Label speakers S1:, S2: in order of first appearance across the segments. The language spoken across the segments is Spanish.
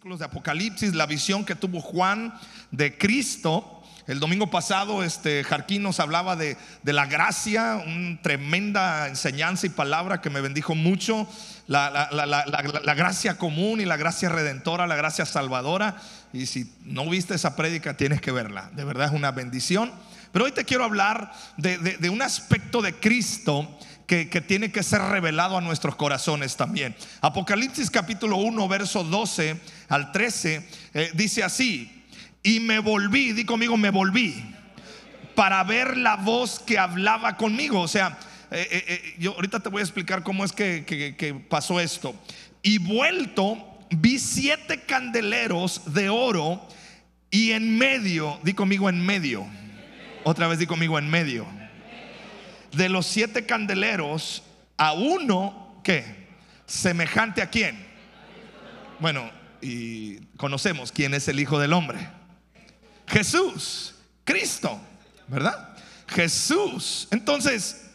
S1: versículos de Apocalipsis, la visión que tuvo Juan de Cristo. El domingo pasado, este Jarquín nos hablaba de, de la gracia, una tremenda enseñanza y palabra que me bendijo mucho. La, gracia común y la gracia redentora, la gracia salvadora. Y si no viste esa prédica, tienes que verla. De verdad es una bendición. Pero hoy te quiero hablar de, de- de un aspecto de Cristo que, que tiene que ser revelado a nuestros corazones también. Apocalipsis capítulo 1, verso 12 al 13, eh, dice así, y me volví, di conmigo, me volví, para ver la voz que hablaba conmigo. O sea, eh, eh, yo ahorita te voy a explicar cómo es que, que- que pasó esto. Y vuelto, vi siete candeleros de oro y en medio, di conmigo en medio. Otra vez di conmigo en medio de los siete candeleros a uno que semejante a quién. Bueno, y conocemos quién es el Hijo del Hombre. Jesús, Cristo, ¿verdad? Jesús. Entonces,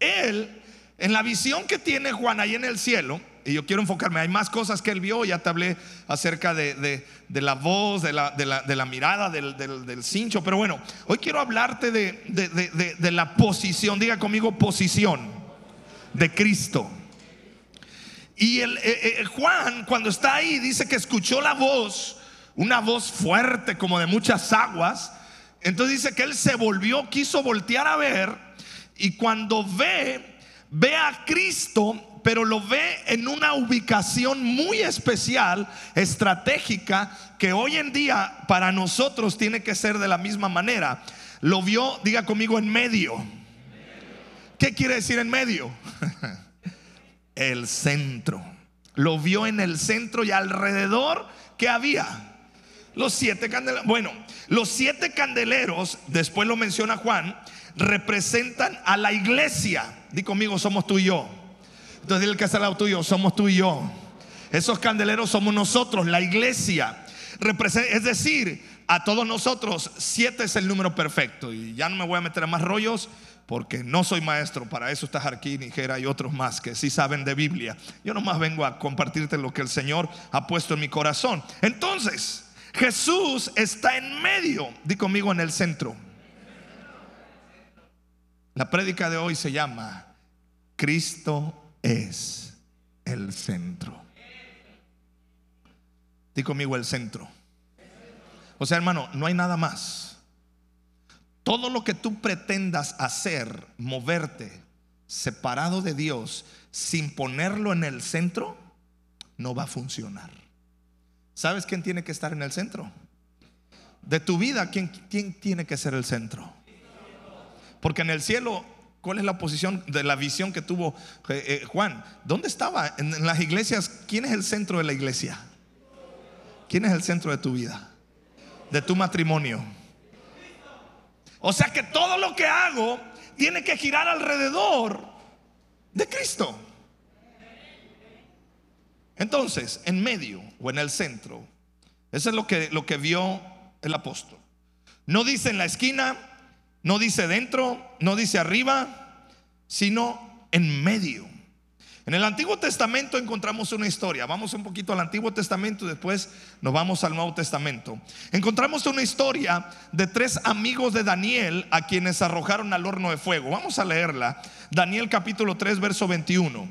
S1: él, en la visión que tiene Juan ahí en el cielo, y yo quiero enfocarme, hay más cosas que él vio, ya te hablé acerca de, de- la voz, de la, de la- mirada, del, del- del cincho, pero bueno, hoy quiero hablarte de la posición, diga conmigo posición de Cristo. Y el, eh, eh, Juan, cuando está ahí, dice que escuchó la voz, una voz fuerte como de muchas aguas. Entonces dice que él se volvió, quiso voltear a ver, y cuando ve, ve a Cristo, pero lo ve en una ubicación muy especial, estratégica, que hoy en día para nosotros tiene que ser de la misma manera. Lo vio, diga conmigo, en medio. ¿Qué quiere decir en medio? el centro. Lo vio en el centro y alrededor que había los siete candeleros. Bueno, los siete candeleros, después lo menciona Juan, representan a la iglesia. Di conmigo, somos tú y yo. Entonces dile que está al lado tuyo, somos tú y yo. Esos candeleros somos nosotros, la iglesia. Es decir, a todos nosotros, siete es el número perfecto. Y ya no me voy a meter a más rollos porque no soy maestro. Para eso está Jarquín y y otros más que sí saben de Biblia. Yo nomás vengo a compartirte lo que el Señor ha puesto en mi corazón. Entonces, Jesús está en medio. Di conmigo en el centro. La prédica de hoy se llama Cristo es el centro. Di conmigo el centro. O sea, hermano, no hay nada más. Todo lo que tú pretendas hacer, moverte separado de Dios, sin ponerlo en el centro, no va a funcionar. ¿Sabes quién tiene que estar en el centro? De tu vida, ¿quién, tiene que ser el centro? Porque en el cielo, ¿cuál es la posición de la visión que tuvo eh, eh, Juan? ¿Dónde estaba? En, en las iglesias, ¿quién es el centro de la iglesia? ¿Quién es el centro de tu vida? De tu matrimonio. O sea que todo lo que hago tiene que girar alrededor de Cristo. Entonces, en medio o en el centro, eso es lo que, lo que vio el apóstol. No dice en la esquina, no dice dentro, no dice arriba, sino en medio. En el Antiguo Testamento encontramos una historia. Vamos un poquito al Antiguo Testamento y después nos vamos al Nuevo Testamento. Encontramos una historia de tres amigos de Daniel a quienes arrojaron al horno de fuego. Vamos a leerla. Daniel capítulo 3, verso 21.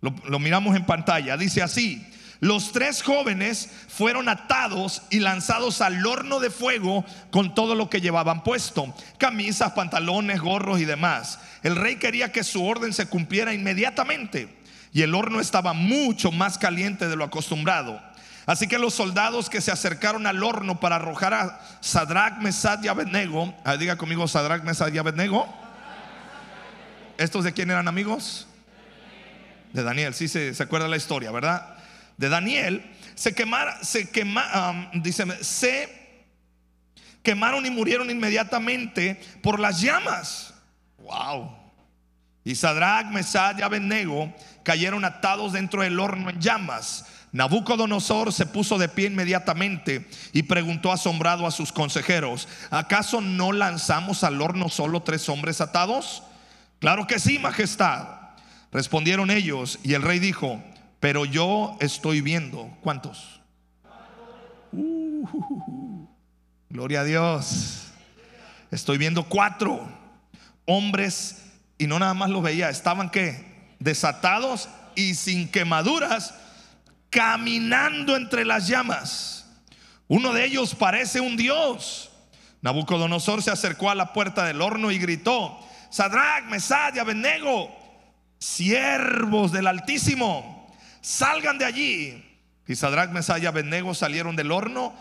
S1: Lo, lo miramos en pantalla. Dice así. Los tres jóvenes fueron atados y lanzados al horno de fuego con todo lo que llevaban puesto, camisas, pantalones, gorros y demás. El rey quería que su orden se cumpliera inmediatamente y el horno estaba mucho más caliente de lo acostumbrado. Así que los soldados que se acercaron al horno para arrojar a Sadrach, Mesad y Abednego, ah, diga conmigo Sadrach, Mesad y Abednego. ¿Estos de quién eran amigos? De Daniel, sí se, acuerda la historia, ¿verdad? de Daniel, se se dice, se quemaron y murieron inmediatamente por las llamas. Wow. Y Sadrach, Mesad y Abednego cayeron atados dentro del horno en llamas. Nabucodonosor se puso de pie inmediatamente y preguntó asombrado a sus consejeros, ¿acaso no lanzamos al horno solo tres hombres atados? Claro que sí, majestad. Respondieron ellos y el rey dijo, Pero yo estoy viendo, ¿cuántos? Uh, gloria a Dios. Estoy viendo cuatro hombres y no nada más los veía, estaban que desatados y sin quemaduras, caminando entre las llamas. Uno de ellos parece un dios. Nabucodonosor se acercó a la puerta del horno y gritó: Sadrach, Mesad y Abednego, siervos del Altísimo, salgan de allí. Y Sadrach, Mesad y Abednego salieron del horno.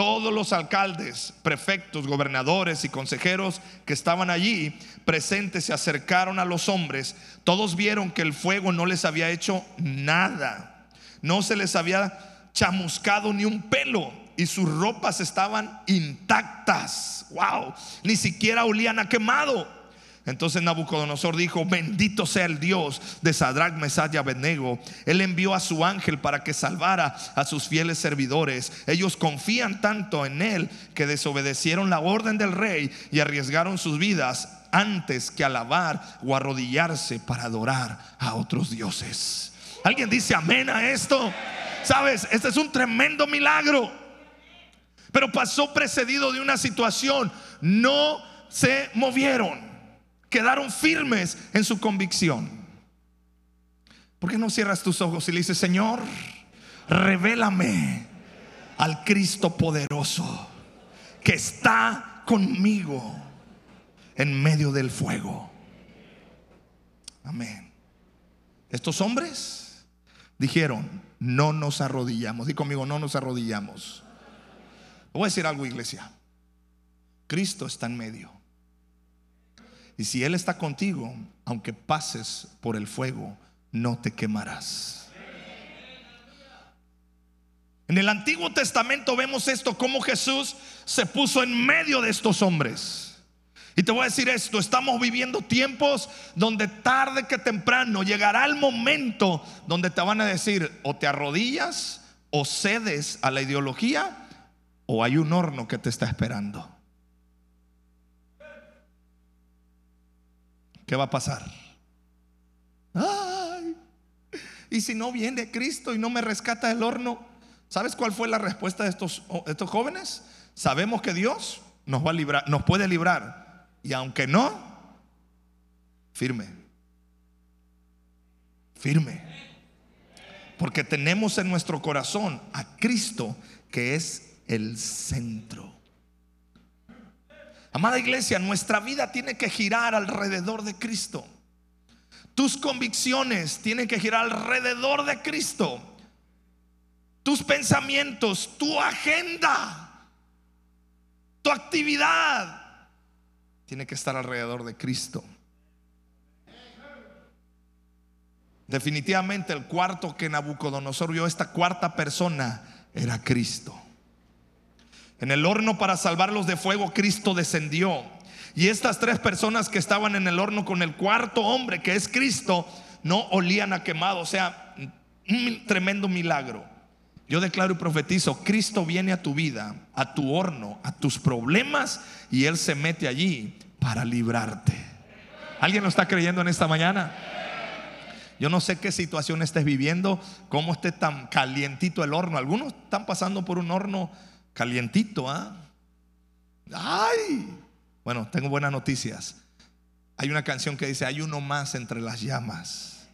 S1: Todos los alcaldes, prefectos, gobernadores y consejeros que estaban allí presentes se acercaron a los hombres. Todos vieron que el fuego no les había hecho nada. No se les había chamuscado ni un pelo y sus ropas estaban intactas. Wow, ni siquiera olían a quemado. Entonces Nabucodonosor dijo, bendito sea el Dios de Sadrach, Mesach y Abednego. Él envió a su ángel para que salvara a sus fieles servidores. Ellos confían tanto en él que desobedecieron la orden del rey y arriesgaron sus vidas antes que alabar o arrodillarse para adorar a otros dioses. ¿Alguien dice amén a esto? Sabes, este es un tremendo milagro. Pero pasó precedido de una situación. No se movieron quedaron firmes en su convicción. ¿Por qué no cierras tus ojos y le dices, Señor, revélame al Cristo poderoso que está conmigo en medio del fuego? Amén. Estos hombres dijeron, no nos arrodillamos. Di conmigo, no nos arrodillamos. Voy a decir algo, iglesia. Cristo está en medio. Y si Él está contigo, aunque pases por el fuego, no te quemarás. En el Antiguo Testamento vemos esto, como Jesús se puso en medio de estos hombres. Y te voy a decir esto, estamos viviendo tiempos donde tarde que temprano llegará el momento donde te van a decir o te arrodillas o cedes a la ideología o hay un horno que te está esperando. ¿Qué va a pasar? Ay, y si no viene Cristo y no me rescata del horno, ¿sabes cuál fue la respuesta de estos, estos jóvenes? Sabemos que Dios nos va a librar, nos puede librar. Y aunque no, firme. Firme. Porque tenemos en nuestro corazón a Cristo que es el centro. Amada iglesia, nuestra vida tiene que girar alrededor de Cristo. Tus convicciones tienen que girar alrededor de Cristo. Tus pensamientos, tu agenda, tu actividad tiene que estar alrededor de Cristo. Definitivamente el cuarto que Nabucodonosor vio, esta cuarta persona, era Cristo. En el horno para salvarlos de fuego, Cristo descendió. Y estas tres personas que estaban en el horno con el cuarto hombre, que es Cristo, no olían a quemado. O sea, un tremendo milagro. Yo declaro y profetizo, Cristo viene a tu vida, a tu horno, a tus problemas, y Él se mete allí para librarte. ¿Alguien lo está creyendo en esta mañana? Yo no sé qué situación estés viviendo, cómo esté tan calientito el horno. Algunos están pasando por un horno Calientito, ¿ah? ¡Ay! Bueno, tengo buenas noticias. Hay una canción que dice, hay uno más entre las llamas.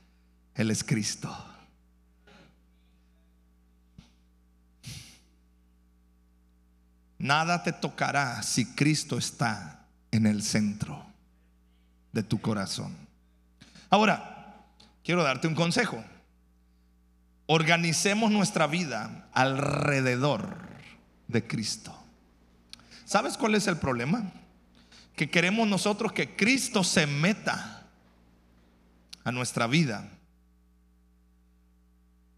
S1: Él es Cristo. Nada te tocará si Cristo está en el centro de tu corazón. Ahora, quiero darte un consejo. Organicemos nuestra vida alrededor de Cristo. ¿Sabes cuál es el problema? Que queremos nosotros que Cristo se meta a nuestra vida.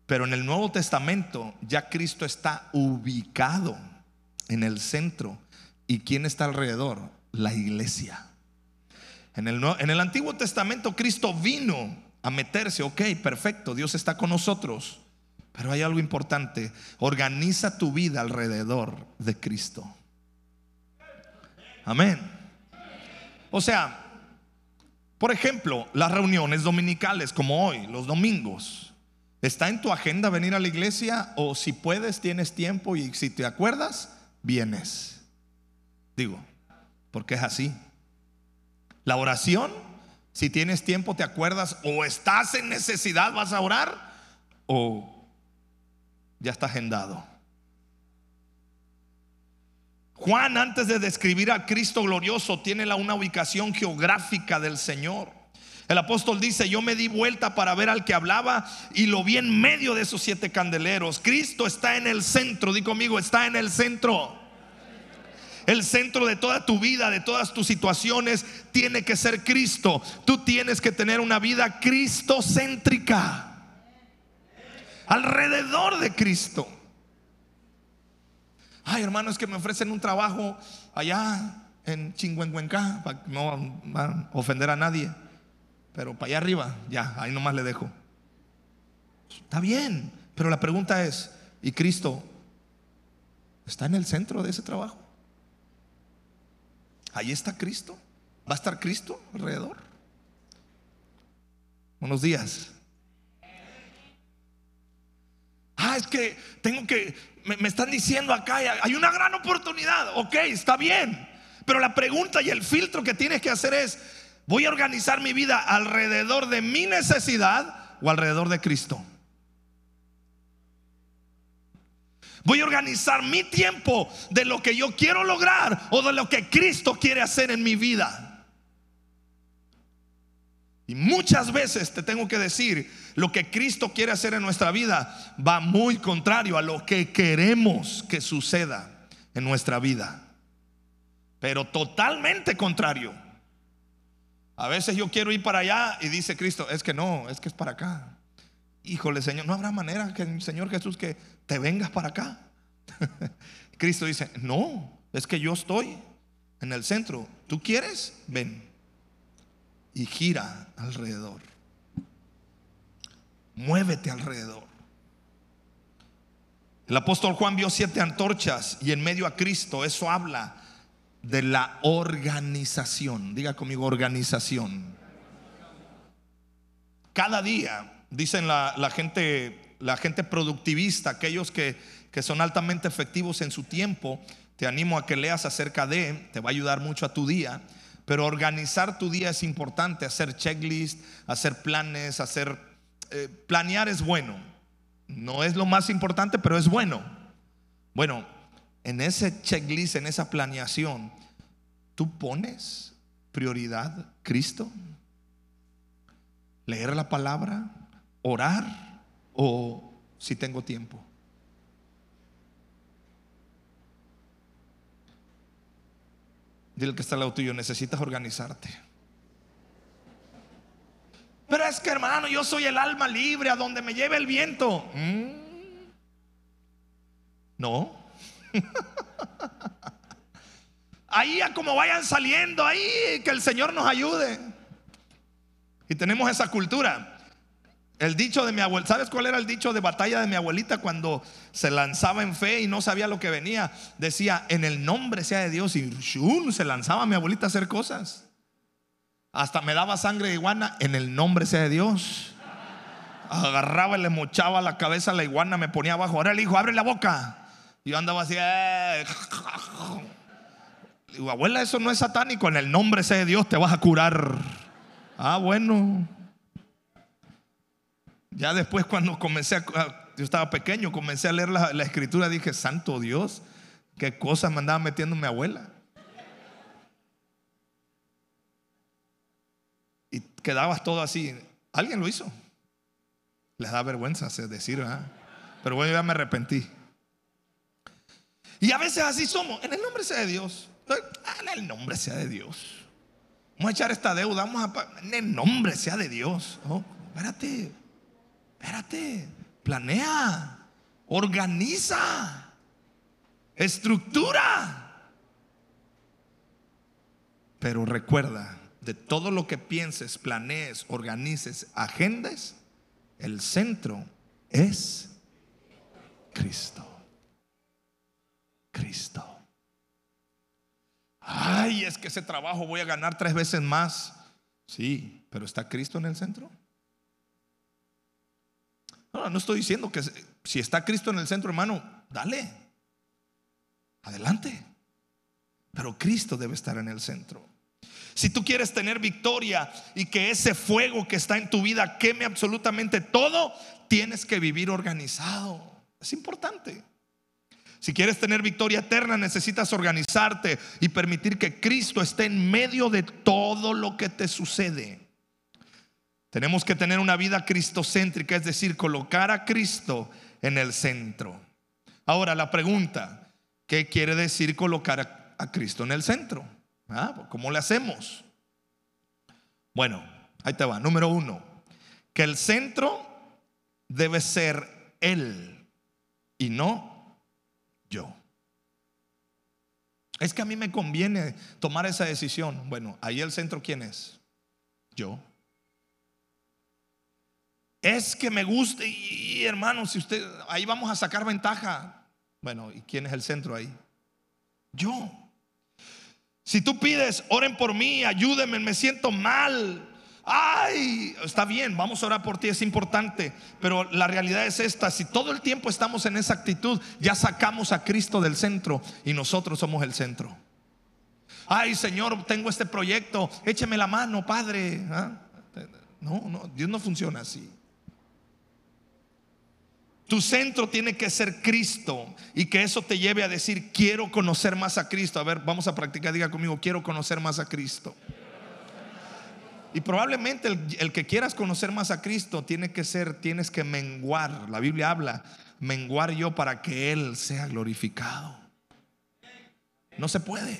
S1: Pero en el Nuevo Testamento ya Cristo está ubicado en el centro. ¿Y quién está alrededor? La iglesia. En el, en el Antiguo Testamento Cristo vino a meterse, ok, perfecto, Dios está con nosotros. Pero hay algo importante. Organiza tu vida alrededor de Cristo. Amén. O sea, por ejemplo, las reuniones dominicales como hoy, los domingos. ¿Está en tu agenda venir a la iglesia? O si puedes, tienes tiempo y si te acuerdas, vienes. Digo, porque es así. La oración, si tienes tiempo, te acuerdas, o estás en necesidad, vas a orar, o ya está agendado. Juan, antes de describir a Cristo glorioso, tiene una ubicación geográfica del Señor. El apóstol dice, yo me di vuelta para ver al que hablaba y lo vi en medio de esos siete candeleros. Cristo está en el centro, di conmigo, está en el centro. El centro de toda tu vida, de todas tus situaciones, tiene que ser Cristo. Tú tienes que tener una vida cristocéntrica. Alrededor de Cristo. Ay, hermano, es que me ofrecen un trabajo allá en Chingüengüencá, para no ofender a nadie. Pero para allá arriba, ya, ahí nomás le dejo. Está bien, pero la pregunta es, ¿y Cristo está en el centro de ese trabajo? Ahí está Cristo. ¿Va a estar Cristo alrededor? Buenos días. Ah, es que tengo que, me, me, están diciendo acá, hay una gran oportunidad. Ok, está bien. Pero la pregunta y el filtro que tienes que hacer es, Voy a organizar mi vida alrededor de mi necesidad o alrededor de Cristo. Voy a organizar mi tiempo de lo que yo quiero lograr o de lo que Cristo quiere hacer en mi vida. Y muchas veces te tengo que decir, lo que Cristo quiere hacer en nuestra vida va muy contrario a lo que queremos que suceda en nuestra vida. Pero totalmente contrario. A veces yo quiero ir para allá y dice Cristo, es que no, es que es para acá. Híjole, Señor, no habrá manera que Señor Jesús que te vengas para acá. Cristo dice, no, es que yo estoy en el centro. ¿Tú quieres? Ven. Y gira alrededor. Muévete alrededor. El apóstol Juan vio siete antorchas y en medio a Cristo. Eso habla de la organización. Diga conmigo organización. Cada día, dicen la, gente, la gente productivista, aquellos que, que son altamente efectivos en su tiempo, te animo a que leas acerca de, te va a ayudar mucho a tu día. Pero organizar tu día es importante, hacer checklist, hacer planes, hacer eh, planear es bueno. No es lo más importante, pero es bueno. Bueno, en ese checklist, en esa planeación, ¿tú pones prioridad Cristo? ¿Leer la palabra? ¿Orar? ¿O si tengo tiempo? Dile que está al lado tuyo, necesitas organizarte. Pero es que hermano, yo soy el alma libre a donde me lleve el viento. Mm. No. ahí a como vayan saliendo, ahí que el Señor nos ayude. Y tenemos esa cultura. El dicho de mi abuela, ¿sabes cuál era el dicho de batalla de mi abuelita cuando se lanzaba en fe y no sabía lo que venía? Decía, en el nombre sea de Dios y shun, se lanzaba mi abuelita a hacer cosas. Hasta me daba sangre de iguana, en el nombre sea de Dios. Agarraba y le mochaba la cabeza a la iguana, me ponía abajo. Ahora le dijo, abre la boca. Y yo andaba así. Eh. Digo, abuela, eso no es satánico. En el nombre sea de Dios te vas a curar. Ah, bueno. Ya después cuando comencé a, yo estaba pequeño, comencé a leer la, la escritura, dije, santo Dios, qué cosas me andaba metiendo mi abuela. Y quedabas todo así. Alguien lo hizo. Les da vergüenza decir, ¿verdad? Pero bueno, ya me arrepentí. Y a veces así somos. En el nombre sea de Dios. En el nombre sea de Dios. Vamos a echar esta deuda. Vamos a. En el nombre sea de Dios. Oh, espérate. Espérate. Planea. Organiza. Estructura. Pero recuerda, de todo lo que pienses, planees, organices, agendes, el centro es Cristo. Cristo. Ay, es que ese trabajo voy a ganar tres veces más. Sí, pero ¿está Cristo en el centro? No, no estoy diciendo que si está Cristo en el centro, hermano, dale. Adelante. Pero Cristo debe estar en el centro. Si tú quieres tener victoria y que ese fuego que está en tu vida queme absolutamente todo, tienes que vivir organizado. Es importante. Si quieres tener victoria eterna, necesitas organizarte y permitir que Cristo esté en medio de todo lo que te sucede. Tenemos que tener una vida cristocéntrica, es decir, colocar a Cristo en el centro. Ahora, la pregunta, ¿qué quiere decir colocar a, Cristo en el centro? Ah, ¿Cómo le hacemos? Bueno, ahí te va. Número uno, que el centro debe ser Él y no yo. Es que a mí me conviene tomar esa decisión. Bueno, ahí el centro, ¿quién es? Yo. Es que me gusta y, hermano, si usted, ahí vamos a sacar ventaja. Bueno, ¿y quién es el centro ahí? Yo. Si tú pides, oren por mí, ayúdenme, me siento mal. Ay, está bien, vamos a orar por ti, es importante. Pero la realidad es esta, si todo el tiempo estamos en esa actitud, ya sacamos a Cristo del centro y nosotros somos el centro. Ay, Señor, tengo este proyecto, écheme la mano, Padre. ¿ah? No, no, Dios no funciona así. Tu centro tiene que ser Cristo y que eso te lleve a decir, quiero conocer más a Cristo. A ver, vamos a practicar, diga conmigo, quiero conocer más a Cristo. Y probablemente el, que quieras conocer más a Cristo tiene que ser, tienes que menguar. La Biblia habla, menguar yo para que Él sea glorificado. No se puede.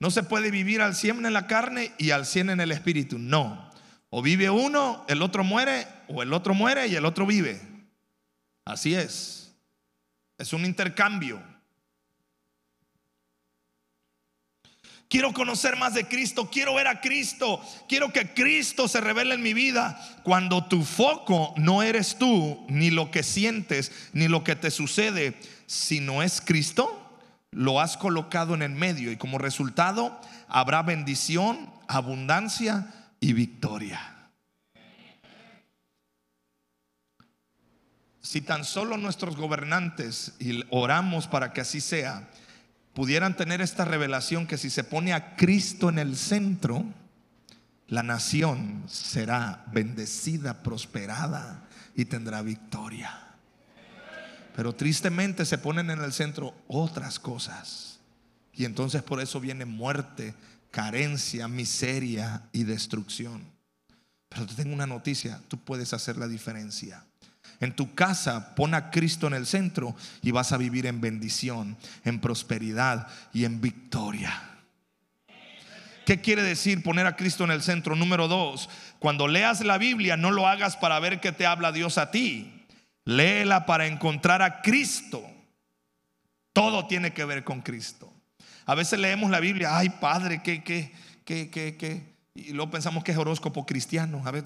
S1: No se puede vivir al 100 en la carne y al 100 en el espíritu. No. O vive uno, el otro muere, o el otro muere y el otro vive. Así es. Es un intercambio. Quiero conocer más de Cristo, quiero ver a Cristo, quiero que Cristo se revele en mi vida. Cuando tu foco no eres tú, ni lo que sientes, ni lo que te sucede, si no es Cristo, lo has colocado en el medio y como resultado habrá bendición, abundancia y victoria. Si tan solo nuestros gobernantes, y oramos para que así sea, pudieran tener esta revelación que si se pone a Cristo en el centro, la nación será bendecida, prosperada y tendrá victoria. Pero tristemente se ponen en el centro otras cosas. Y entonces por eso viene muerte, carencia, miseria y destrucción. Pero te tengo una noticia, tú puedes hacer la diferencia. En tu casa pon a Cristo en el centro y vas a vivir en bendición, en prosperidad y en victoria. ¿Qué quiere decir poner a Cristo en el centro? Número dos, cuando leas la Biblia no lo hagas para ver qué te habla Dios a ti. Léela para encontrar a Cristo. Todo tiene que ver con Cristo. A veces leemos la Biblia, ay Padre, que, que, que, que, que. Y luego pensamos que es horóscopo cristiano. A ver,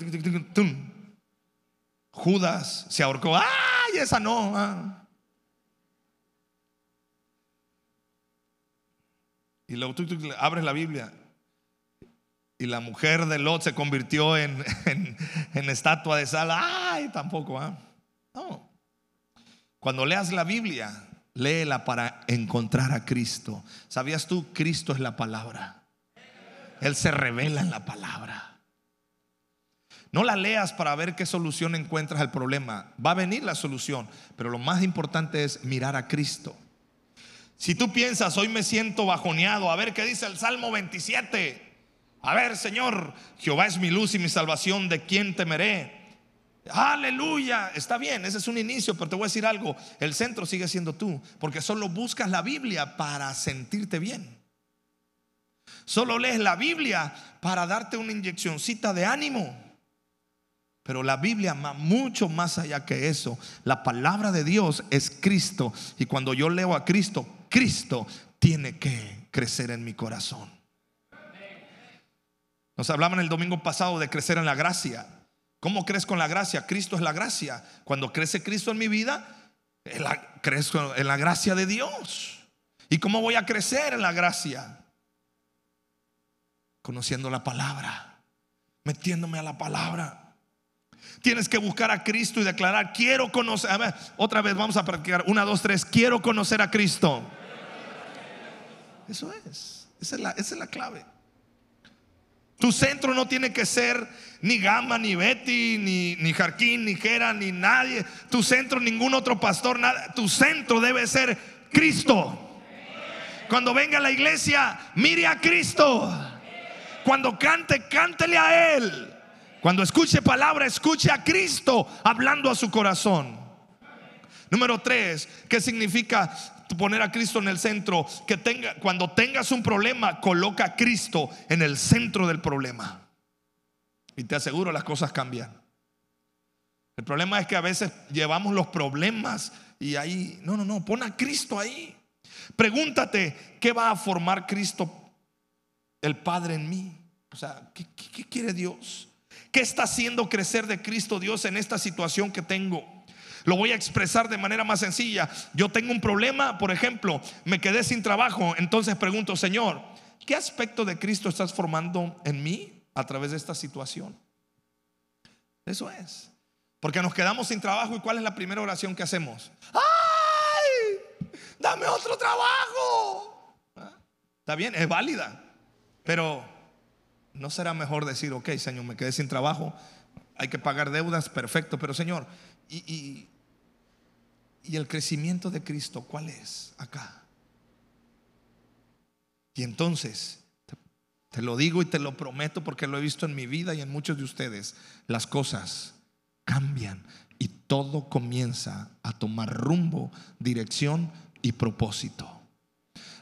S1: Judas se ahorcó. ¡Ay, esa no! Ah. Y luego tú, abres la Biblia y la mujer de Lot se convirtió en, en, estatua de sal. ¡Ay, tampoco! Ah. No. Cuando leas la Biblia, léela para encontrar a Cristo. ¿Sabías tú? Cristo es la palabra. Él se revela en la palabra. No la leas para ver qué solución encuentras al problema. Va a venir la solución, pero lo más importante es mirar a Cristo. Si tú piensas, hoy me siento bajoneado, a ver qué dice el Salmo 27. A ver, Señor, Jehová es mi luz y mi salvación, ¿de quién temeré? Aleluya, está bien, ese es un inicio, pero te voy a decir algo, el centro sigue siendo tú, porque solo buscas la Biblia para sentirte bien. Solo lees la Biblia para darte una inyeccióncita de ánimo. Pero la Biblia va mucho más allá que eso. La palabra de Dios es Cristo. Y cuando yo leo a Cristo, Cristo tiene que crecer en mi corazón. Nos hablaban el domingo pasado de crecer en la gracia. ¿Cómo crees con la gracia? Cristo es la gracia. Cuando crece Cristo en mi vida, crezco en la gracia de Dios. ¿Y cómo voy a crecer en la gracia? Conociendo la palabra, metiéndome a la palabra Tienes que buscar a Cristo y declarar, quiero conocer. A ver, otra vez vamos a practicar. Una, dos, tres. Quiero conocer a Cristo. Eso es. Esa es la, clave. Tu centro no tiene que ser ni Gama, ni Betty, ni, ni Jarquín, ni Gera, ni nadie. Tu centro, ningún otro pastor, nada. Tu centro debe ser Cristo. Cuando venga a la iglesia, mire a Cristo. Cuando cante, cántele a Él. Cuando escuche palabra, escuche a Cristo hablando a su corazón. Número tres, ¿qué significa poner a Cristo en el centro? Que tenga, cuando tengas un problema, coloca a Cristo en el centro del problema. Y te aseguro, las cosas cambian. El problema es que a veces llevamos los problemas y ahí, no, no, no, pon a Cristo ahí. Pregúntate, ¿qué va a formar Cristo el Padre en mí? O sea, ¿qué, qué quiere Dios? ¿Qué está haciendo crecer de Cristo Dios en esta situación que tengo? Lo voy a expresar de manera más sencilla. Yo tengo un problema, por ejemplo, me quedé sin trabajo, entonces pregunto, Señor, ¿qué aspecto de Cristo estás formando en mí a través de esta situación? Eso es. Porque nos quedamos sin trabajo y ¿cuál es la primera oración que hacemos? ¡Ay! Dame otro trabajo. ¿Ah? Está bien, es válida. Pero ¿No será mejor decir, ok, Señor, me quedé sin trabajo, hay que pagar deudas, perfecto, pero Señor, ¿y, y, el crecimiento de Cristo cuál es acá? Y entonces, te lo digo y te lo prometo porque lo he visto en mi vida y en muchos de ustedes, las cosas cambian y todo comienza a tomar rumbo, dirección y propósito.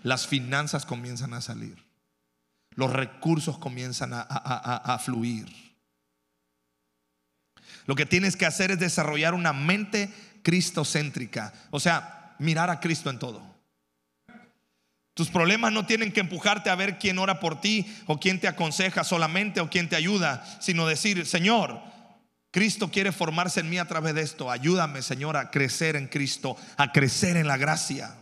S1: Las finanzas comienzan a salir los recursos comienzan a, fluir. Lo que tienes que hacer es desarrollar una mente cristocéntrica, o sea, mirar a Cristo en todo. Tus problemas no tienen que empujarte a ver quién ora por ti o quién te aconseja solamente o quién te ayuda, sino decir, Señor, Cristo quiere formarse en mí a través de esto. Ayúdame, Señor, a crecer en Cristo, a crecer en la gracia.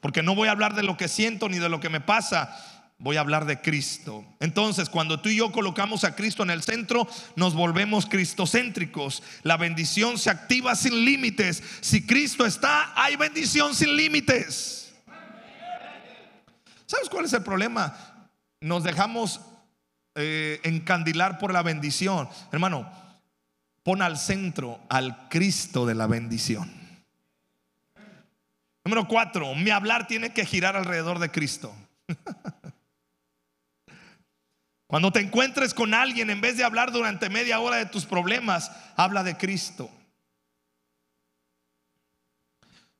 S1: Porque no voy a hablar de lo que siento ni de lo que me pasa, voy a hablar de Cristo. Entonces, cuando tú y yo colocamos a Cristo en el centro, nos volvemos cristocéntricos. La bendición se activa sin límites. Si Cristo está, hay bendición sin límites. ¿Sabes cuál es el problema? Nos dejamos eh, encandilar por la bendición. Hermano, pon al centro al Cristo de la bendición. Número cuatro, mi hablar tiene que girar alrededor de Cristo. Cuando te encuentres con alguien, en vez de hablar durante media hora de tus problemas, habla de Cristo.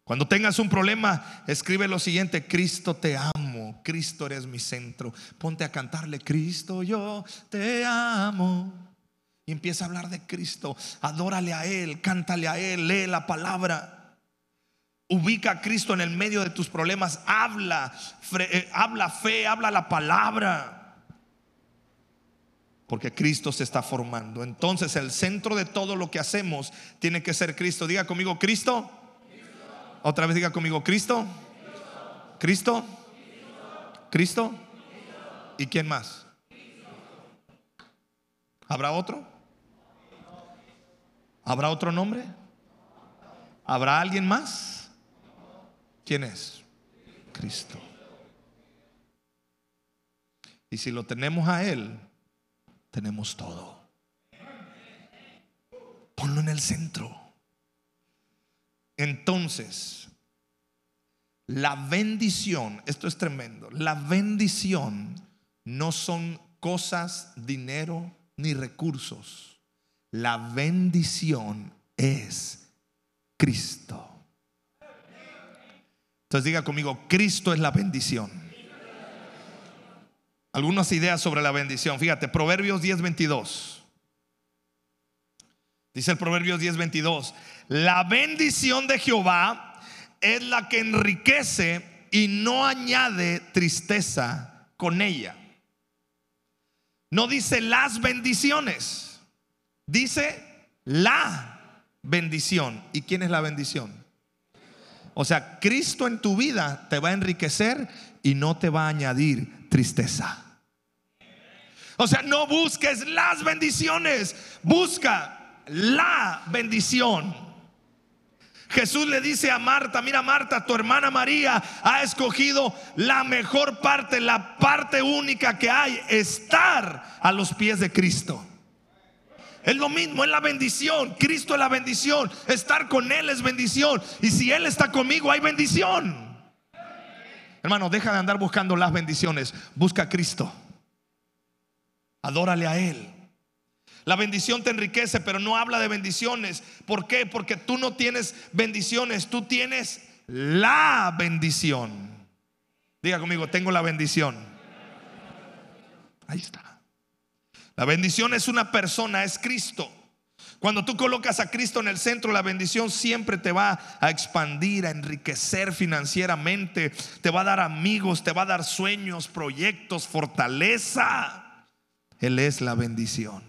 S1: Cuando tengas un problema, escribe lo siguiente, Cristo te amo, Cristo eres mi centro. Ponte a cantarle, Cristo yo te amo. Y empieza a hablar de Cristo, adórale a Él, cántale a Él, lee la palabra. Ubica a Cristo en el medio de tus problemas, habla, eh, habla fe, habla la palabra porque Cristo se está formando. Entonces el centro de todo lo que hacemos tiene que ser Cristo. Diga conmigo, Cristo. Otra vez diga conmigo, Cristo. Cristo. Cristo. ¿Y quién más? ¿Habrá otro? ¿Habrá otro nombre? ¿Habrá alguien más? ¿Quién es? Cristo. Y si lo tenemos a Él, tenemos todo. Ponlo en el centro. Entonces, la bendición, esto es tremendo, la bendición no son cosas, dinero ni recursos. La bendición es Cristo. Entonces diga conmigo, Cristo es la bendición algunas ideas sobre la bendición. Fíjate, Proverbios 10:22. Dice el Proverbios 10:22, la bendición de Jehová es la que enriquece y no añade tristeza con ella. No dice las bendiciones, dice la bendición. ¿Y quién es la bendición? O sea, Cristo en tu vida te va a enriquecer y no te va a añadir tristeza. O sea, no busques las bendiciones, busca la bendición. Jesús le dice a Marta, mira Marta, tu hermana María ha escogido la mejor parte, la parte única que hay, estar a los pies de Cristo. Es lo mismo, es la bendición. Cristo es la bendición. Estar con Él es bendición. Y si Él está conmigo, hay bendición. Hermano, deja de andar buscando las bendiciones. Busca a Cristo. Adórale a Él. La bendición te enriquece, pero no habla de bendiciones. ¿Por qué? Porque tú no tienes bendiciones, tú tienes la bendición. Diga conmigo, tengo la bendición. Ahí está. La bendición es una persona, es Cristo. Cuando tú colocas a Cristo en el centro, la bendición siempre te va a expandir, a enriquecer financieramente, te va a dar amigos, te va a dar sueños, proyectos, fortaleza. Él es la bendición.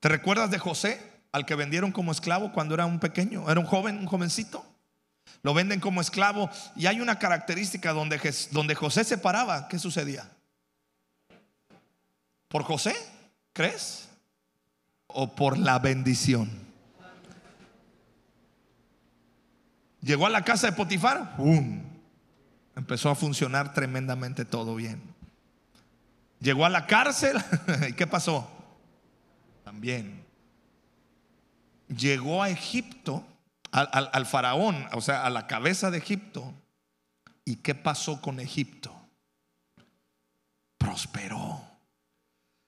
S1: ¿Te recuerdas de José, al que vendieron como esclavo cuando era un pequeño? Era un joven, un jovencito. Lo venden como esclavo y hay una característica donde, José se paraba. ¿Qué sucedía? ¿Por José? ¿Crees? ¿O por la bendición? Llegó a la casa de Potifar, ¡Bum! empezó a funcionar tremendamente todo bien. Llegó a la cárcel, ¿y qué pasó? También. Llegó a Egipto, al, faraón, o sea, a la cabeza de Egipto. ¿Y qué pasó con Egipto? Prosperó.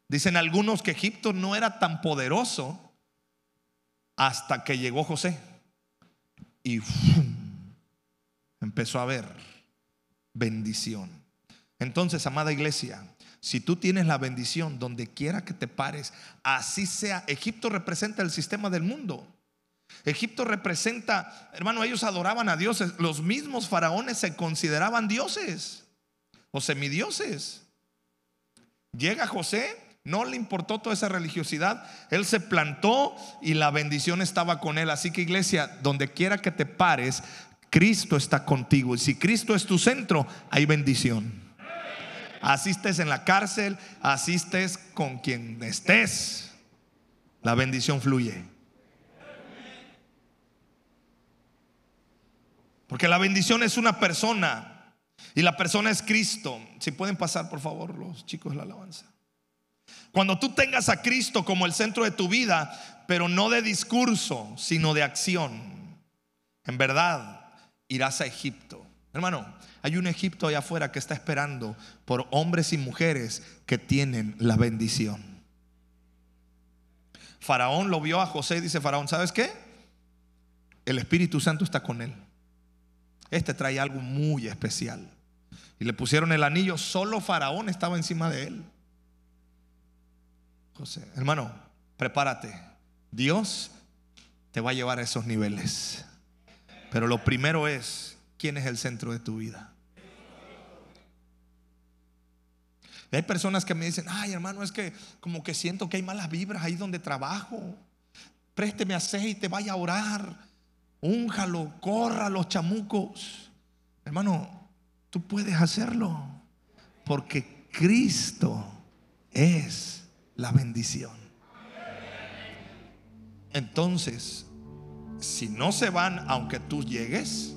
S1: Dicen algunos que Egipto no era tan poderoso hasta que llegó José. Y empezó a haber bendición. Entonces, amada iglesia, si tú tienes la bendición donde quiera que te pares, así sea. Egipto representa el sistema del mundo. Egipto representa, hermano, ellos adoraban a dioses. Los mismos faraones se consideraban dioses o semidioses. Llega José no le importó toda esa religiosidad. Él se plantó y la bendición estaba con él. Así que iglesia, donde quiera que te pares, Cristo está contigo. Y si Cristo es tu centro, hay bendición. Asistes en la cárcel, asistes con quien estés. La bendición fluye. Porque la bendición es una persona y la persona es Cristo. Si pueden pasar, por favor, los chicos la alabanza. Cuando tú tengas a Cristo como el centro de tu vida, pero no de discurso, sino de acción, en verdad irás a Egipto. Hermano, hay un Egipto allá afuera que está esperando por hombres y mujeres que tienen la bendición. Faraón lo vio a José y dice, Faraón, ¿sabes qué? El Espíritu Santo está con él. Este trae algo muy especial. Y le pusieron el anillo, solo Faraón estaba encima de él. José, hermano, prepárate. Dios te va a llevar a esos niveles. Pero lo primero es, ¿quién es el centro de tu vida? hay personas que me dicen, ay hermano, es que como que siento que hay malas vibras ahí donde trabajo. Présteme aceite, vaya a orar. Únjalo, corra los chamucos. Hermano, tú puedes hacerlo. Porque Cristo es la bendición. Entonces, si no se van aunque tú llegues,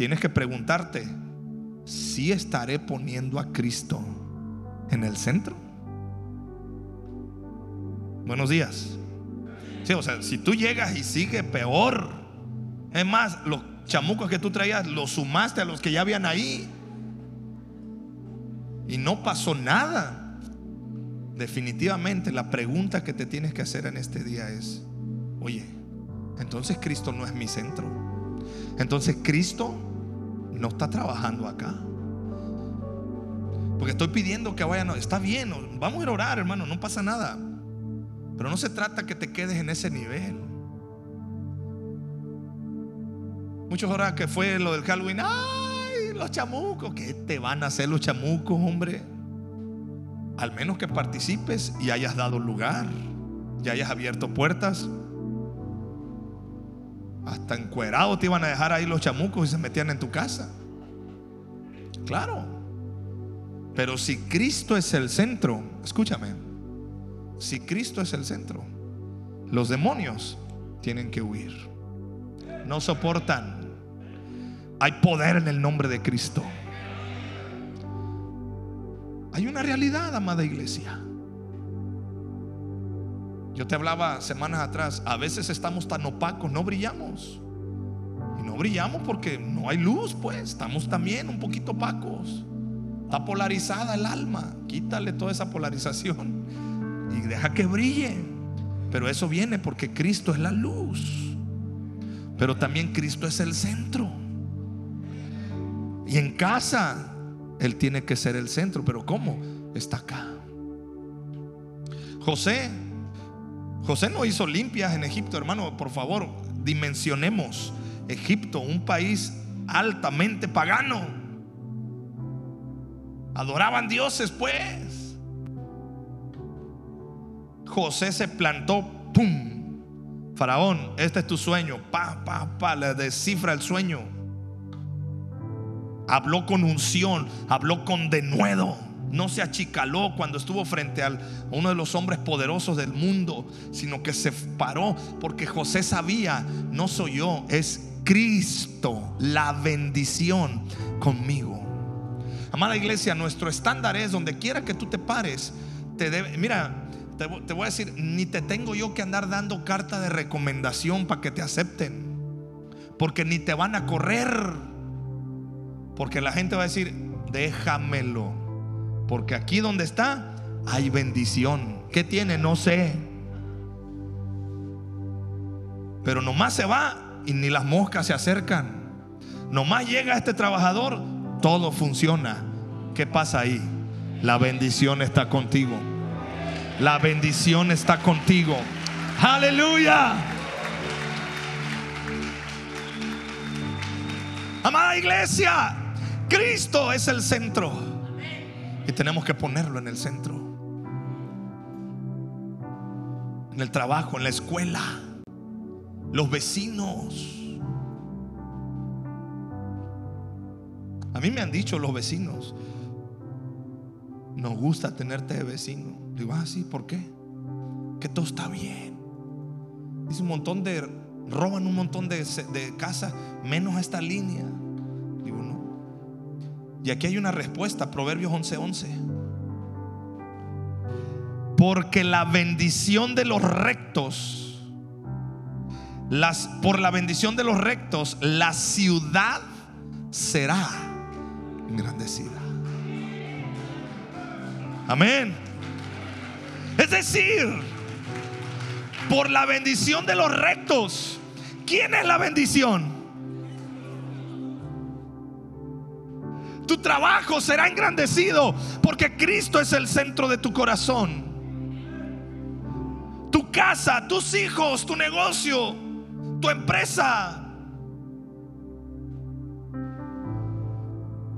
S1: tienes que preguntarte, si estaré poniendo a Cristo en el centro? Buenos días. O sea, si tú llegas y sigue peor, es más, los chamucos que tú traías los sumaste a los que ya habían ahí y no pasó nada. Definitivamente la pregunta que te tienes que hacer en este día es, oye, entonces Cristo no es mi centro. Entonces Cristo no está trabajando acá. Porque estoy pidiendo que vayan, está bien, vamos a ir a orar, hermano, no pasa nada. Pero no se trata que te quedes en ese nivel. Muchos horas que fue lo del Halloween, ¡ah! los chamucos. ¿Qué te van a hacer los chamucos, hombre? Al menos que participes y hayas dado lugar, y hayas abierto puertas. Hasta encuerado te iban a dejar ahí los chamucos y se metían en tu casa. Claro. Pero si Cristo es el centro, escúchame, si Cristo es el centro, los demonios tienen que huir. No soportan. Hay poder en el nombre de Cristo. Hay una realidad, amada iglesia. Yo te hablaba semanas atrás, a veces estamos tan opacos, no brillamos. Y no brillamos porque no hay luz, pues estamos también un poquito opacos. Está polarizada el alma. Quítale toda esa polarización y deja que brille. Pero eso viene porque Cristo es la luz. Pero también Cristo es el centro. Y en casa Él tiene que ser el centro. Pero ¿cómo? Está acá. José José no hizo limpias en Egipto, hermano. Por favor, dimensionemos Egipto, un país altamente pagano. Adoraban dioses, pues. José se plantó, ¡pum! Faraón, este es tu sueño. Pa, pa, pa, le descifra el sueño. Habló con unción, habló con denuedo no se achicaló cuando estuvo frente a uno de los hombres poderosos del mundo, sino que se paró porque José sabía, no soy yo, es Cristo, la bendición conmigo. Amada iglesia, nuestro estándar es donde quiera que tú te pares, te mira, te, te voy a decir, ni te tengo yo que andar dando carta de recomendación para que te acepten, porque ni te van a correr, porque la gente va a decir, déjamelo porque aquí donde está hay bendición. ¿Qué tiene? No sé. Pero nomás se va y ni las moscas se acercan. Nomás llega este trabajador, todo funciona. ¿Qué pasa ahí? La bendición está contigo. La bendición está contigo. Aleluya. Amada iglesia, Cristo es el centro. Y tenemos que ponerlo en el centro. En el trabajo, en la escuela, los vecinos. A mí me han dicho los vecinos, nos gusta tenerte de vecino. Digo, ah, sí, ¿por qué? Que todo está bien. Dice un montón de, roban un montón de, de casas, menos esta línea. Y aquí hay una respuesta, Proverbios 11:11. Porque la bendición de los rectos, las, por la bendición de los rectos, la ciudad será engrandecida. Amén. Es decir, por la bendición de los rectos, ¿quién es la bendición? Tu trabajo será engrandecido porque Cristo es el centro de tu corazón. Tu casa, tus hijos, tu negocio, tu empresa.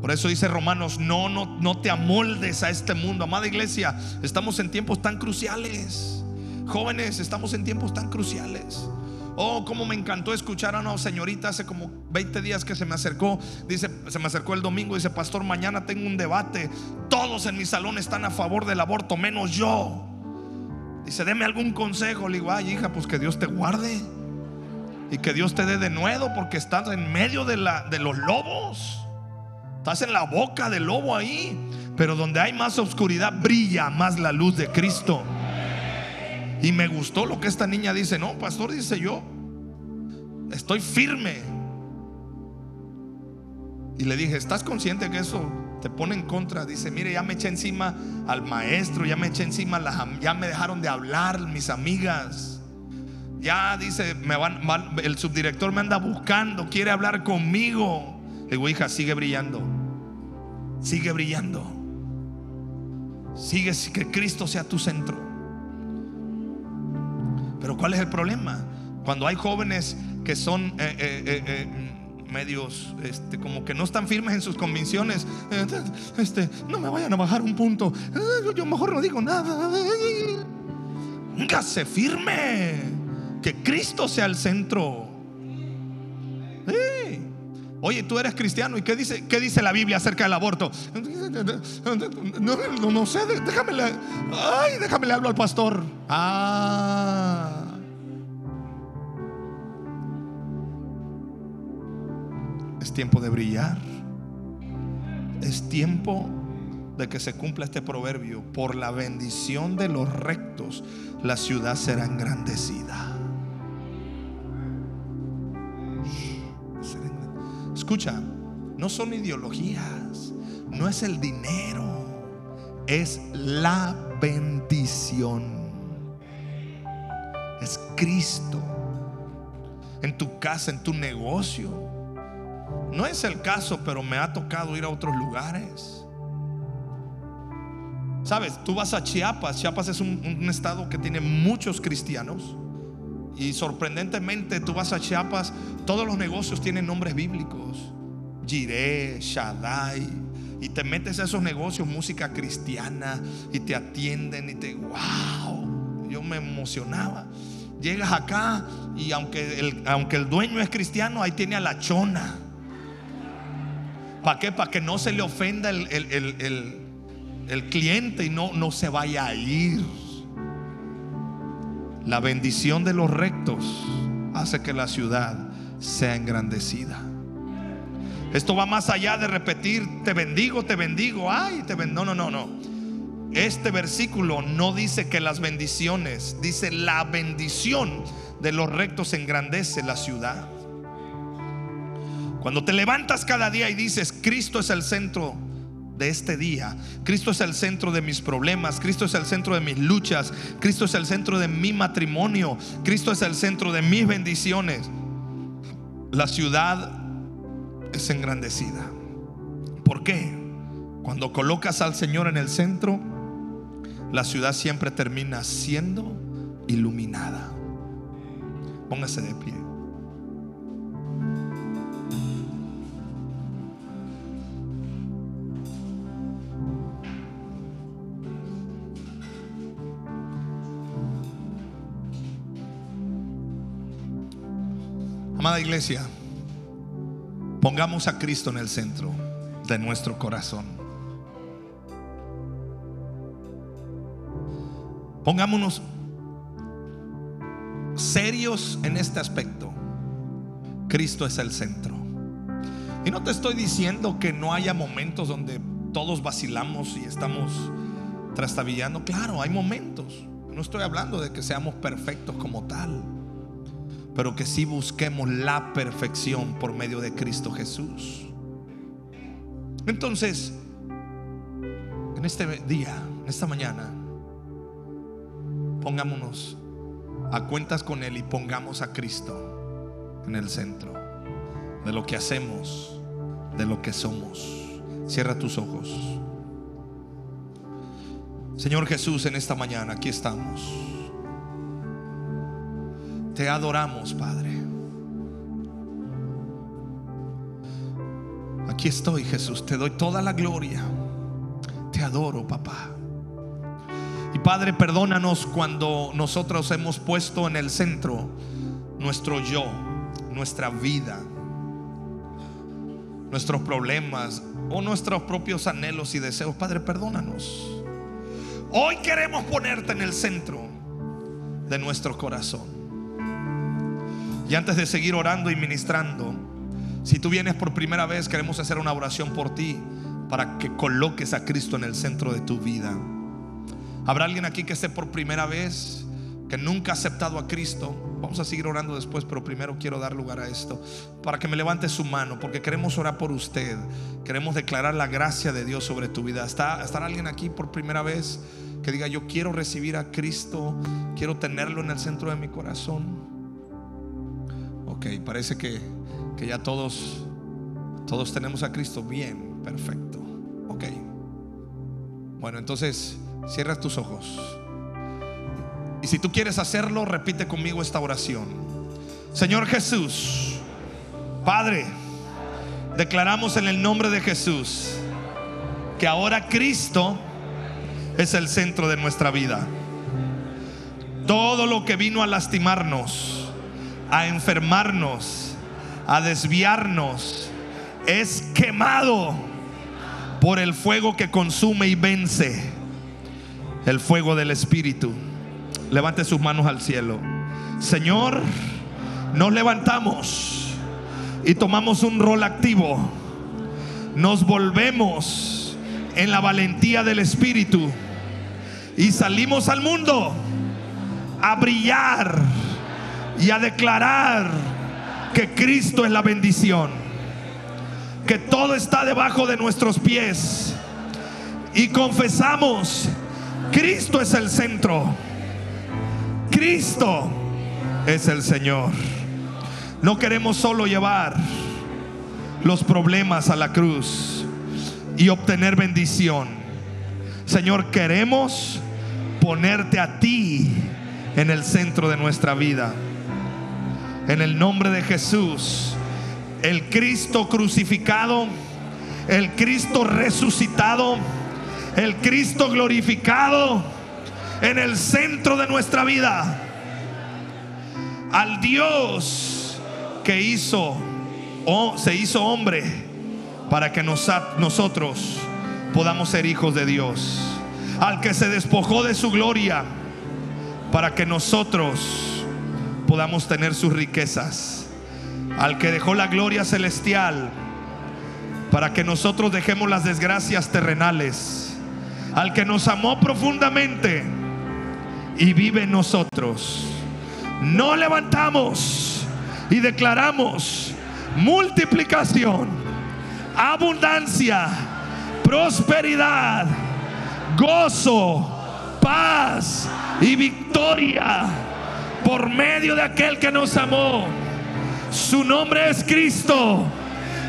S1: Por eso dice Romanos, no, no, no te amoldes a este mundo. Amada iglesia, estamos en tiempos tan cruciales. Jóvenes, estamos en tiempos tan cruciales. Oh, cómo me encantó escuchar a una señorita hace como 20 días que se me acercó. Dice, se me acercó el domingo. Dice, Pastor, mañana tengo un debate. Todos en mi salón están a favor del aborto, menos yo. Dice, deme algún consejo. Le digo, ay, hija, pues que Dios te guarde. Y que Dios te dé de nuevo, porque estás en medio de, la, de los lobos. Estás en la boca del lobo ahí. Pero donde hay más oscuridad, brilla más la luz de Cristo. Y me gustó lo que esta niña dice. No, pastor, dice yo, estoy firme. Y le dije, ¿estás consciente que eso te pone en contra? Dice, mire, ya me eché encima al maestro, ya me eché encima, las, ya me dejaron de hablar mis amigas. Ya dice, me el subdirector me anda buscando, quiere hablar conmigo. Le digo, hija, sigue brillando. Sigue brillando. Sigue que Cristo sea tu centro. Pero ¿cuál es el problema? Cuando hay jóvenes que son eh, eh, eh, medios, este, como que no están firmes en sus convicciones, este, no me vayan a bajar un punto, yo mejor no digo nada. se firme, que Cristo sea el centro. Oye, tú eres cristiano y qué dice, qué dice la Biblia acerca del aborto? No sé, déjame, ay, déjame le hablo al pastor. Ah. Es tiempo de brillar. Es tiempo de que se cumpla este proverbio. Por la bendición de los rectos, la ciudad será engrandecida. Escucha, no son ideologías, no es el dinero, es la bendición. Es Cristo en tu casa, en tu negocio. No es el caso, pero me ha tocado ir a otros lugares. Sabes, tú vas a Chiapas. Chiapas es un, estado que tiene muchos cristianos. Y sorprendentemente tú vas a Chiapas, todos los negocios tienen nombres bíblicos. Jireh, Shaddai. Y te metes a esos negocios, música cristiana, y te atienden y te, wow, yo me emocionaba. Llegas acá y aunque el dueño es cristiano, ahí tiene a la chona. ¿Para qué? Para que no se le ofenda el, el, el cliente y no, no se vaya a ir. La bendición de los rectos hace que la ciudad sea engrandecida. Esto va más allá de repetir, te bendigo, te bendigo, ay, te bendigo. No, no, no, no. Este versículo no dice que las bendiciones, dice la bendición de los rectos engrandece la ciudad. Cuando te levantas cada día y dices, Cristo es el centro de este día. Cristo es el centro de mis problemas, Cristo es el centro de mis luchas, Cristo es el centro de mi matrimonio, Cristo es el centro de mis bendiciones. La ciudad es engrandecida. ¿Por qué? Cuando colocas al Señor en el centro, la ciudad siempre termina siendo iluminada. Póngase de pie. Amada iglesia, pongamos a Cristo en el centro de nuestro corazón. Pongámonos serios en este aspecto. Cristo es el centro. Y no te estoy diciendo que no haya momentos donde todos vacilamos y estamos trastabillando. Claro, hay momentos. No estoy hablando de que seamos perfectos como tal pero que sí busquemos la perfección por medio de Cristo Jesús. Entonces, en este día, en esta mañana, pongámonos a cuentas con Él y pongamos a Cristo en el centro de lo que hacemos, de lo que somos. Cierra tus ojos. Señor Jesús, en esta mañana aquí estamos. Te adoramos, Padre. Aquí estoy, Jesús. Te doy toda la gloria. Te adoro, papá. Y Padre, perdónanos cuando nosotros hemos puesto en el centro nuestro yo, nuestra vida, nuestros problemas o nuestros propios anhelos y deseos. Padre, perdónanos. Hoy queremos ponerte en el centro de nuestro corazón. Y antes de seguir orando y ministrando, si tú vienes por primera vez, queremos hacer una oración por ti para que coloques a Cristo en el centro de tu vida. ¿Habrá alguien aquí que esté por primera vez, que nunca ha aceptado a Cristo? Vamos a seguir orando después, pero primero quiero dar lugar a esto, para que me levante su mano, porque queremos orar por usted, queremos declarar la gracia de Dios sobre tu vida. ¿Está, ¿Estará alguien aquí por primera vez que diga, yo quiero recibir a Cristo, quiero tenerlo en el centro de mi corazón? Ok, parece que, que ya todos, todos tenemos a Cristo. Bien, perfecto. Ok. Bueno, entonces cierra tus ojos. Y si tú quieres hacerlo, repite conmigo esta oración. Señor Jesús, Padre, declaramos en el nombre de Jesús que ahora Cristo es el centro de nuestra vida. Todo lo que vino a lastimarnos, a enfermarnos, a desviarnos, es quemado por el fuego que consume y vence. El fuego del Espíritu. Levante sus manos al cielo. Señor, nos levantamos y tomamos un rol activo. Nos volvemos en la valentía del Espíritu y salimos al mundo a brillar y a declarar que Cristo es la bendición, que todo está debajo de nuestros pies y confesamos, Cristo es el centro, Cristo es el Señor. No queremos solo llevar los problemas a la cruz y obtener bendición. Señor, queremos ponerte a ti en el centro de nuestra vida. En el nombre de Jesús, el Cristo crucificado, el Cristo resucitado, el Cristo glorificado en el centro de nuestra vida. Al Dios que hizo o se hizo hombre para que nosotros podamos ser hijos de Dios. Al que se despojó de su gloria para que nosotros podamos tener sus riquezas. Al que dejó la gloria celestial para que nosotros dejemos las desgracias terrenales. Al que nos amó profundamente y vive en nosotros. No levantamos y declaramos multiplicación, abundancia, prosperidad, gozo, paz y victoria por medio de aquel que nos amó. Su nombre es Cristo.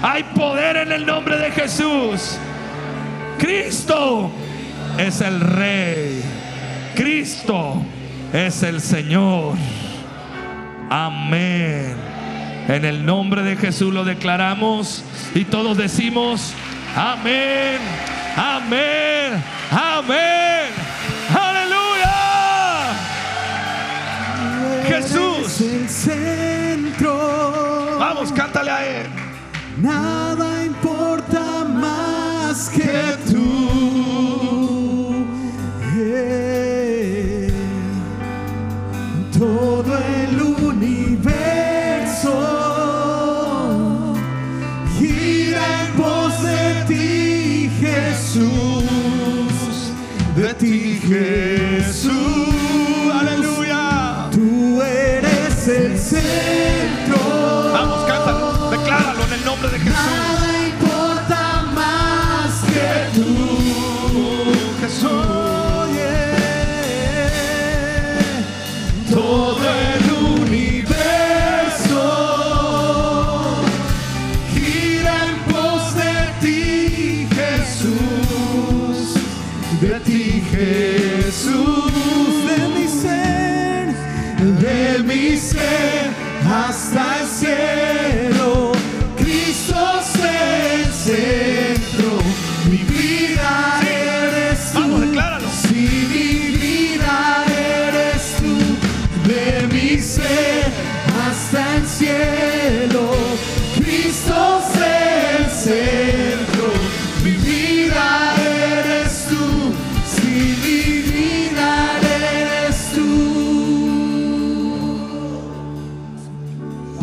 S1: Hay poder en el nombre de Jesús. Cristo es el Rey. Cristo es el Señor. Amén. En el nombre de Jesús lo declaramos y todos decimos, amén, amén, amén. Jesús.
S2: el centro.
S1: Vamos, cántale a Él.
S2: Nada importa más que tú.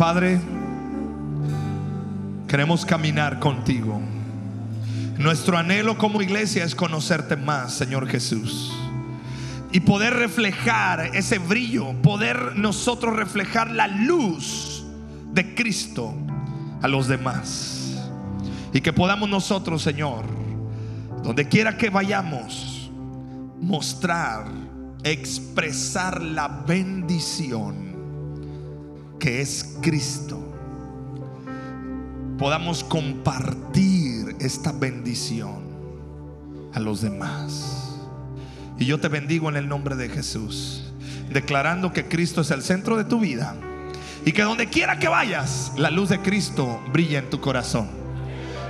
S1: Padre, queremos caminar contigo. Nuestro anhelo como iglesia es conocerte más, Señor Jesús. Y poder reflejar ese brillo, poder nosotros reflejar la luz de Cristo a los demás. Y que podamos nosotros, Señor, donde quiera que vayamos, mostrar, expresar la bendición que es Cristo, podamos compartir esta bendición a los demás. Y yo te bendigo en el nombre de Jesús, declarando que Cristo es el centro de tu vida y que donde quiera que vayas, la luz de Cristo brilla en tu corazón.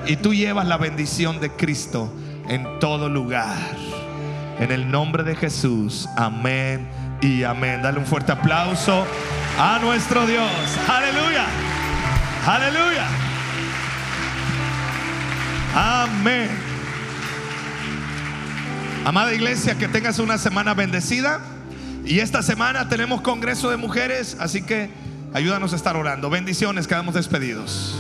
S1: Y tú llevas la bendición de Cristo en todo lugar. En el nombre de Jesús, amén y amén. Dale un fuerte aplauso a nuestro Dios. Aleluya. Aleluya. Amén. Amada iglesia, que tengas una semana bendecida. Y esta semana tenemos Congreso de Mujeres, así que ayúdanos a estar orando. Bendiciones, quedamos despedidos.